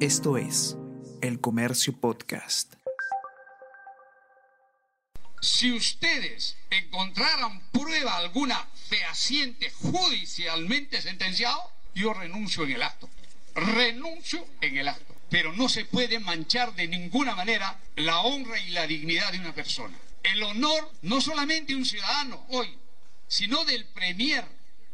Esto es El Comercio Podcast. Si ustedes encontraran prueba alguna fehaciente judicialmente sentenciado, yo renuncio en el acto. Renuncio en el acto. Pero no se puede manchar de ninguna manera la honra y la dignidad de una persona. El honor no solamente de un ciudadano hoy, sino del premier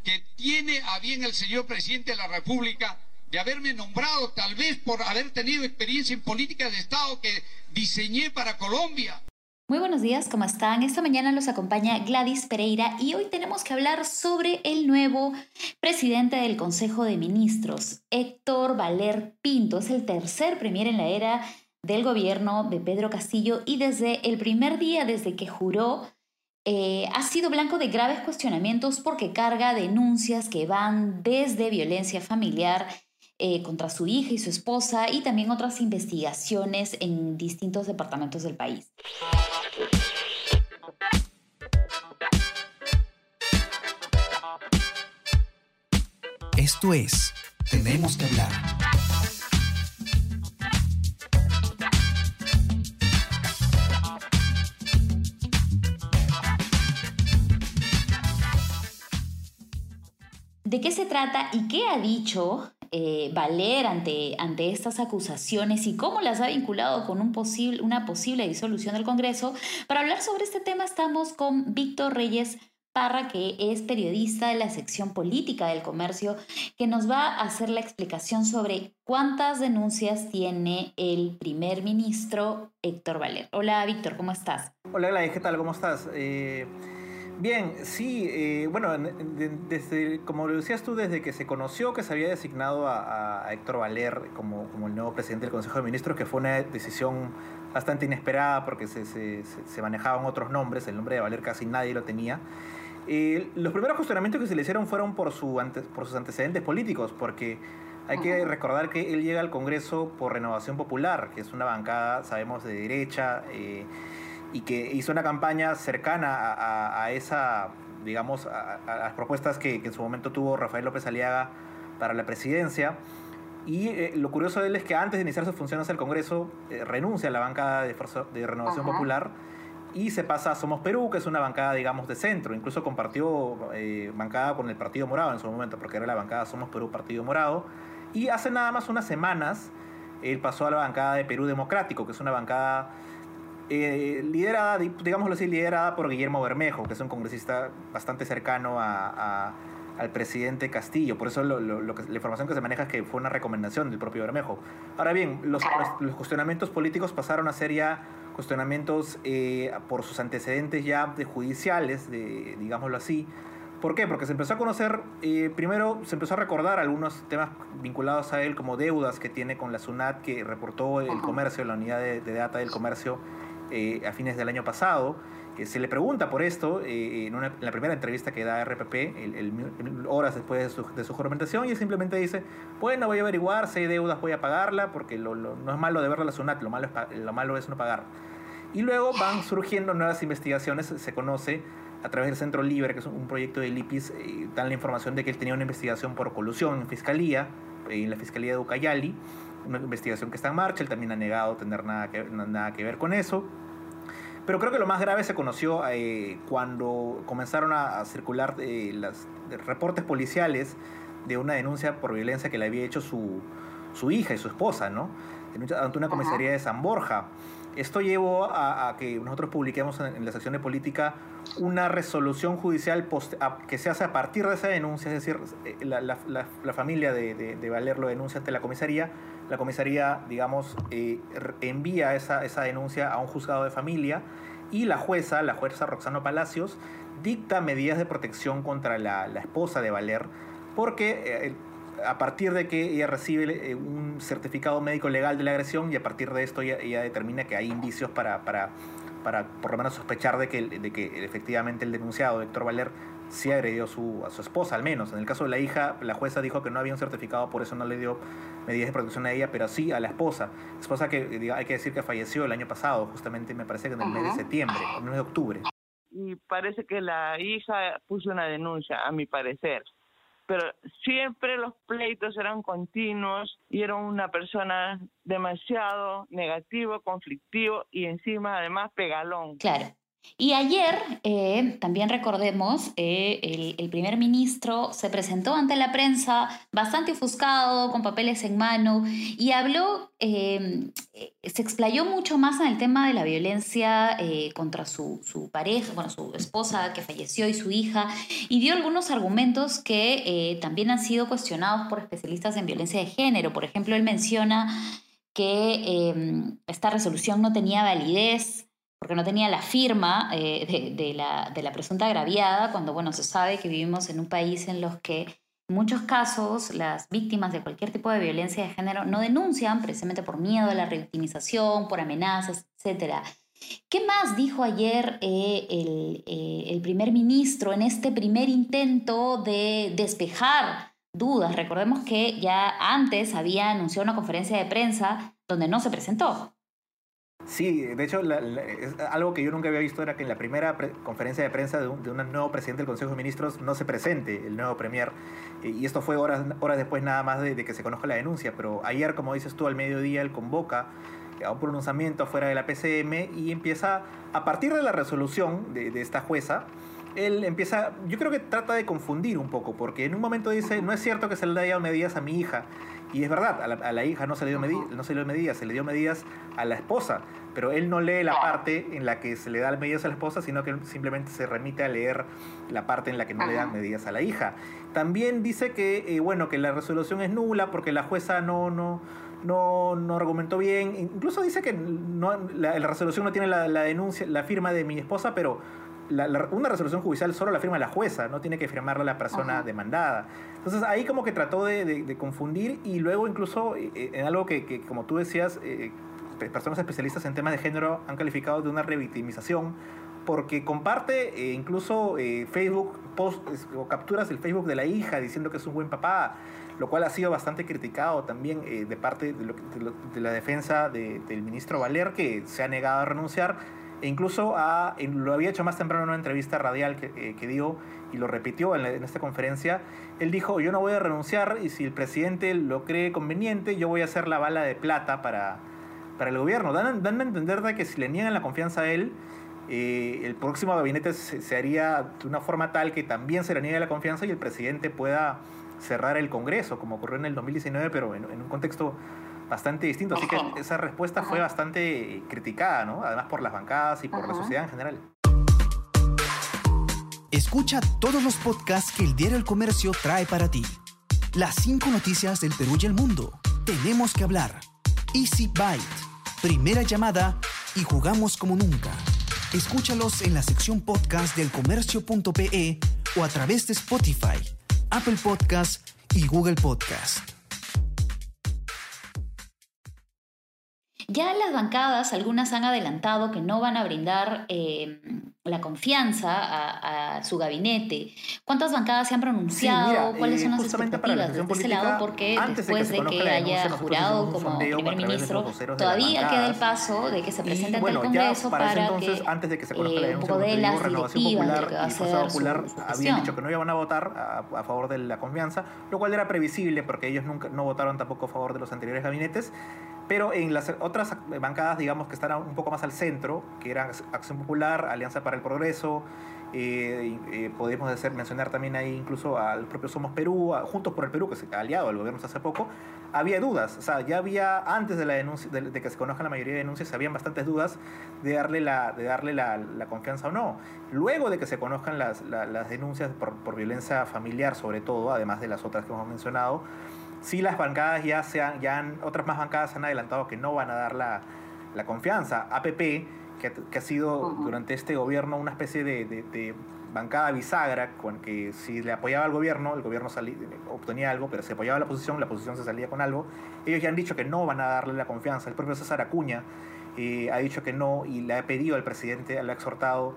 que tiene a bien el señor presidente de la República de haberme nombrado, tal vez por haber tenido experiencia en política de Estado que diseñé para Colombia. Muy buenos días, ¿cómo están? Esta mañana los acompaña Gladys Pereira y hoy tenemos que hablar sobre el nuevo presidente del Consejo de Ministros, Héctor Valer Pinto. Es el tercer premier en la era del gobierno de Pedro Castillo y desde el primer día, desde que juró, eh, ha sido blanco de graves cuestionamientos porque carga denuncias que van desde violencia familiar eh, contra su hija y su esposa y también otras investigaciones en distintos departamentos del país. Esto es Tenemos que hablar. ¿De qué se trata y qué ha dicho eh, Valer ante, ante estas acusaciones y cómo las ha vinculado con un posible, una posible disolución del Congreso? Para hablar sobre este tema estamos con Víctor Reyes Parra, que es periodista de la sección política del comercio, que nos va a hacer la explicación sobre cuántas denuncias tiene el primer ministro Héctor Valer. Hola Víctor, ¿cómo estás? Hola Gladys, ¿qué tal? ¿Cómo estás? Eh, Bien, sí, eh, bueno, desde, como lo decías tú, desde que se conoció que se había designado a, Héctor Valer como, como, el nuevo presidente del Consejo de Ministros, que fue una decisión bastante inesperada porque se, se, se manejaban otros nombres, el nombre de Valer casi nadie lo tenía. Eh, los primeros cuestionamientos que se le hicieron fueron por, su por sus antecedentes políticos, porque hay que recordar que él llega al Congreso por Renovación Popular, que es una bancada, sabemos, de derecha. Eh, y que hizo una campaña cercana a, esa, digamos, a, las propuestas que, en su momento tuvo Rafael López Aliaga para la presidencia. Y eh, lo curioso de él es que antes de iniciar sus funciones al Congreso, eh, renuncia a la bancada de, de Renovación Popular y se pasa a Somos Perú, que es una bancada, digamos, de centro. Incluso compartió eh, bancada con el Partido Morado en su momento, porque era la bancada Somos Perú Partido Morado. Y hace nada más unas semanas, él pasó a la bancada de Perú Democrático, que es una bancada eh, liderada, digámoslo así, liderada por Guillermo Bermejo, que es un congresista bastante cercano a, al presidente Castillo. Por eso lo, la información que se maneja es que fue una recomendación del propio Bermejo. Ahora bien, los, los cuestionamientos políticos pasaron a ser ya cuestionamientos eh, por sus antecedentes ya de judiciales, de, digámoslo así. ¿Por qué? Porque se empezó a conocer, eh, primero se empezó a recordar algunos temas vinculados a él, como deudas que tiene con la SUNAT, que reportó el comercio, la unidad de, de data del comercio, eh, a fines del año pasado. se le pregunta por esto eh, en, la primera entrevista que da RPP, el, horas después de su, de su, juramentación, y él simplemente dice, bueno, voy a averiguar si hay deudas, voy a pagarla, porque lo, no es malo deberla a la SUNAT, lo malo, es, lo malo es no pagar. Y luego van surgiendo nuevas investigaciones, se conoce a través del Centro Libre, que es un proyecto de IPIS, eh, dan la información de que él tenía una investigación por colusión en Fiscalía, en la Fiscalía de Ucayali, una investigación que está en marcha, él también ha negado tener nada que, nada que ver con eso. Pero creo que lo más grave se conoció eh, cuando comenzaron a, circular eh, los reportes policiales de una denuncia por violencia que le había hecho su, su hija y su esposa, ¿no? Ante una comisaría de San Borja. Esto llevó a, que nosotros publiquemos en, la sección de política una resolución judicial que se hace a partir de esa denuncia, es decir, eh, la, la, la, familia de, de, de, Valer lo denuncia ante la comisaría, la comisaría, digamos, eh, envía esa, esa denuncia a un juzgado de familia y la jueza, la jueza Roxano Palacios, dicta medidas de protección contra la, esposa de Valer porque... Eh, a partir de que ella recibe eh, un certificado médico legal de la agresión y a partir de esto ella, determina que hay indicios para, para, para por lo menos sospechar de que, de que efectivamente el denunciado, Héctor Valer, sí agredió a su, a su esposa, al menos. En el caso de la hija, la jueza dijo que no había un certificado, por eso no le dio medidas de protección a ella, pero sí a la esposa. Esposa que hay que decir que falleció el año pasado, justamente me parece que en el mes de septiembre, en el mes de octubre. Y parece que la hija puso una denuncia, a mi parecer pero siempre los pleitos eran continuos y era una persona demasiado negativo, conflictivo y encima además pegalón. Claro. Y ayer, eh, también recordemos, eh, el, primer ministro se presentó ante la prensa bastante ofuscado, con papeles en mano, y habló, eh, se explayó mucho más en el tema de la violencia contra su, su, pareja, bueno, su esposa que falleció y su hija, y dio algunos argumentos que también han sido cuestionados por especialistas en violencia de género. Por ejemplo, él menciona que esta resolución no tenía validez porque no tenía la firma eh, de, la, de, la, presunta agraviada, cuando bueno, se sabe que vivimos en un país en los que en muchos casos las víctimas de cualquier tipo de violencia de género no denuncian precisamente por miedo a la revictimización, por amenazas, etc. ¿Qué más dijo ayer eh, eh, el primer ministro en este primer intento de despejar dudas? Recordemos que ya antes había anunciado una conferencia de prensa donde no se presentó. Sí, de hecho, algo que yo nunca había visto era que en la primera conferencia de prensa de un, nuevo presidente del Consejo de Ministros no se presente el nuevo premier. y esto fue horas, horas después nada más de, que se conozca la denuncia. Pero ayer, como dices tú, al mediodía él convoca a un pronunciamiento afuera de la PCM y empieza, a partir de la resolución de, de esta jueza, él empieza, yo creo que trata de confundir un poco, porque en un momento dice, no es cierto que se le haya medidas a mi hija, y es verdad, a la, hija no se, le dio no se le dio medidas, se le dio medidas a la esposa, pero él no lee la parte en la que se le da medidas a la esposa, sino que simplemente se remite a leer la parte en la que no le dan medidas a la hija. También dice que, eh, bueno, que la resolución es nula porque la jueza no, no, no, no argumentó bien. Incluso dice que no, la, resolución no tiene la, la denuncia, la firma de mi esposa, pero una resolución judicial solo la firma la jueza, no tiene que firmarla la persona demandada. Entonces ahí como que trató de, confundir y luego incluso eh, eh, en algo que, como tú decías, eh, personas especialistas en temas de género han calificado de una revictimización porque comparte incluso Facebook post o capturas del Facebook de la hija diciendo que es un buen papá, lo cual ha sido bastante criticado también de parte de, la defensa del ministro Valer que se ha negado a renunciar incluso lo había hecho más temprano en una entrevista radial que, eh, dio y lo repitió en, esta conferencia. Él dijo, yo no voy a renunciar y si el presidente lo cree conveniente, yo voy a hacer la bala de plata para, para el gobierno. Dan, dan a entender de que si le niegan la confianza a él, eh, el próximo gabinete se, haría de una forma tal que también se le niegue la confianza y el presidente pueda cerrar el Congreso, como ocurrió en el 2019, pero en un contexto bastante distinto. Así que esa respuesta fue bastante criticada, ¿no? Además por las bancadas y por la sociedad en general. Escucha todos los podcasts que el Diario El Comercio trae para ti. Las cinco noticias del Perú y el mundo. Tenemos que hablar. Easy Byte. Primera llamada y jugamos como nunca. Escúchalos en la sección podcast del comercio.pe o a través de Spotify, Apple Podcast y Google Podcast. Ya las bancadas, algunas han adelantado que no van a brindar eh, la confianza a, su gabinete. ¿Cuántas bancadas se han pronunciado? ¿Cuáles son eh, las expectativas de ese lado? Porque después de que, haya jurado como primer ministro, todavía queda el paso de que se presente ante el Congreso para, entonces, que, antes de que se conozca la denuncia, de las directivas de que va a ser Popular habían dicho que no iban a votar a, a, favor de la confianza, lo cual era previsible porque ellos nunca no votaron tampoco a favor de los anteriores gabinetes. Pero en las otras bancadas, digamos, que están un poco más al centro, que eran Acción Popular, Alianza para el Progreso, eh, eh, podemos hacer, mencionar también ahí incluso al propio Somos Perú, Juntos por el Perú, que se ha aliado al gobierno hace poco, había dudas, o sea, ya había, antes de, la denuncia, de, que se conozcan la mayoría de denuncias, habían bastantes dudas de darle la, de darle la, confianza o no. Luego de que se conozcan las, las denuncias por, por violencia familiar, sobre todo, además de las otras que hemos mencionado, sí las bancadas ya se han, ya han, otras más bancadas han adelantado que no van a dar la, la confianza. APP, que, que, ha sido durante este gobierno una especie de, de, bancada bisagra, con que si le apoyaba al gobierno, el gobierno salía, obtenía algo, pero si apoyaba la oposición, la oposición se salía con algo. Ellos ya han dicho que no van a darle la confianza. El propio César Acuña eh, ha dicho que no y le ha pedido al presidente, le ha exhortado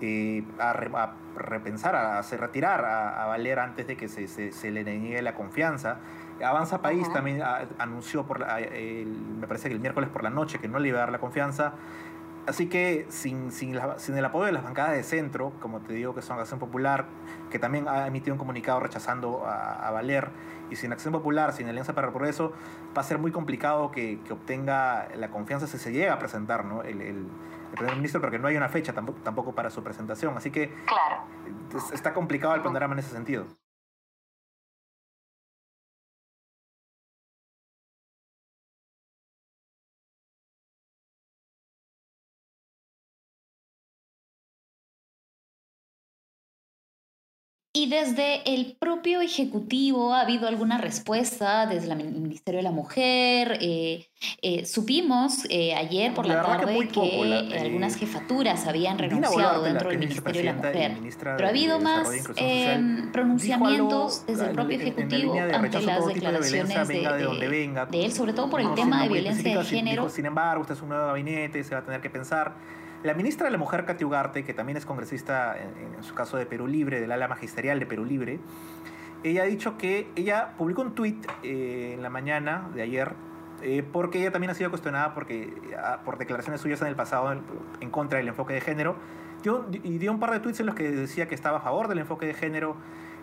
eh, a, repensar, a, hacer retirar a, Valer antes de que se, se, se le niegue la confianza. Avanza País también anunció, por me parece que el miércoles por la noche, que no le iba a dar la confianza. Así que sin, sin, el apoyo de las bancadas de centro, como te digo que son Acción Popular, que también ha emitido un comunicado rechazando a, Valer, y sin Acción Popular, sin Alianza para el Progreso, va a ser muy complicado que, obtenga la confianza si se llega a presentar ¿no? el, el, primer ministro, porque no hay una fecha tampoco, tampoco para su presentación. Así que claro. está complicado el panorama en ese sentido. Y desde el propio Ejecutivo ha habido alguna respuesta desde el Ministerio de la Mujer. Eh, eh, supimos eh, ayer por la, tarde que, algunas jefaturas habían renunciado dentro del Ministerio de la Mujer. Pero ha habido más pronunciamientos desde el propio Ejecutivo ante las declaraciones de, él, sobre todo por el tema de violencia de género. sin embargo, usted es un nuevo gabinete, se va a tener que pensar. La ministra de la Mujer, Katy Ugarte, que también es congresista en, su caso de Perú Libre, del ala magisterial de Perú Libre, ella ha dicho que ella publicó un tuit eh, en la mañana de ayer eh, porque ella también ha sido cuestionada porque, ah, por declaraciones suyas en el pasado en, contra del enfoque de género. y dio un par de tweets en los que decía que estaba a favor del enfoque de género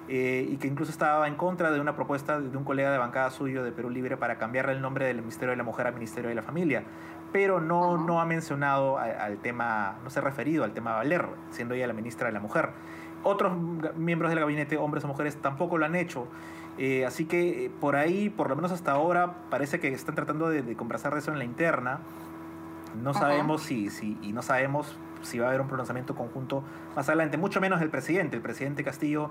eh, y que incluso estaba en contra de una propuesta de un colega de bancada suyo de Perú Libre para cambiarle el nombre del Ministerio de la Mujer al Ministerio de la Familia pero no, no ha mencionado al, tema, no se ha referido al tema Valer, siendo ella la ministra de la Mujer. Otros miembros del gabinete, hombres o mujeres, tampoco lo han hecho. Eh, así que eh, por ahí, por lo menos hasta ahora, parece que están tratando de, conversar de eso en la interna. No sabemos si, si, y no sabemos si va a haber un pronunciamiento conjunto más adelante, mucho menos el presidente. El presidente Castillo,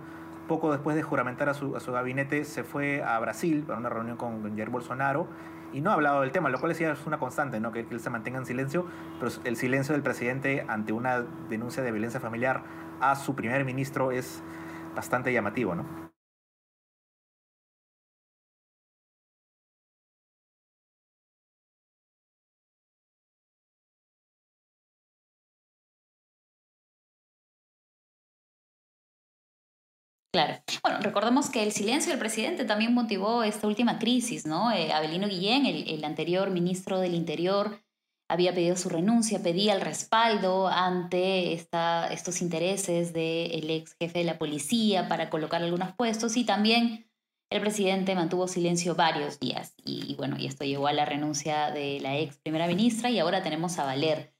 poco después de juramentar a su, gabinete, se fue a Brasil para una reunión con Jair Bolsonaro y no ha hablado del tema, lo cual es una constante, ¿no? que, él se mantenga en silencio, pero el silencio del presidente ante una denuncia de violencia familiar a su primer ministro es bastante llamativo. ¿no? Claro. Bueno, recordemos que el silencio del presidente también motivó esta última crisis, ¿no? Eh, Abelino Guillén, el, anterior ministro del Interior, había pedido su renuncia, pedía el respaldo ante esta, estos intereses del ex jefe de la policía para colocar algunos puestos y también el presidente mantuvo silencio varios días. Y, y bueno, y esto llevó a la renuncia de la ex primera ministra y ahora tenemos a Valer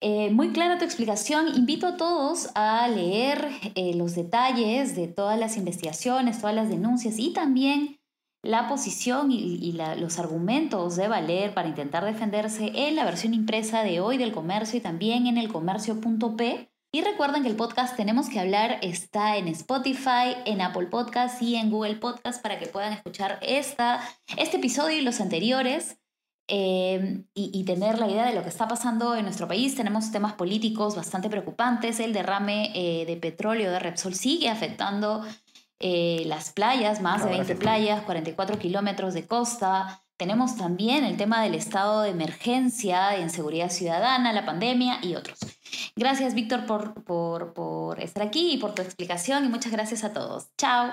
eh, muy clara tu explicación. Invito a todos a leer eh, los detalles de todas las investigaciones, todas las denuncias y también la posición y, los argumentos de Valer para intentar defenderse en la versión impresa de hoy del comercio y también en el comercio.p. Y recuerden que el podcast Tenemos que hablar está en Spotify, en Apple Podcast y en Google Podcast para que puedan escuchar esta, este episodio y los anteriores. Em, y, tener la idea de lo que está pasando en nuestro país. Tenemos temas políticos bastante preocupantes. El derrame eh, de petróleo de Repsol sigue afectando eh, las playas, más de 20 playas, 44 kilómetros de costa. Tenemos también el tema del estado de emergencia en seguridad ciudadana, la pandemia y otros. Gracias, Víctor, por, por, por estar aquí y por tu explicación y muchas gracias a todos. Chao.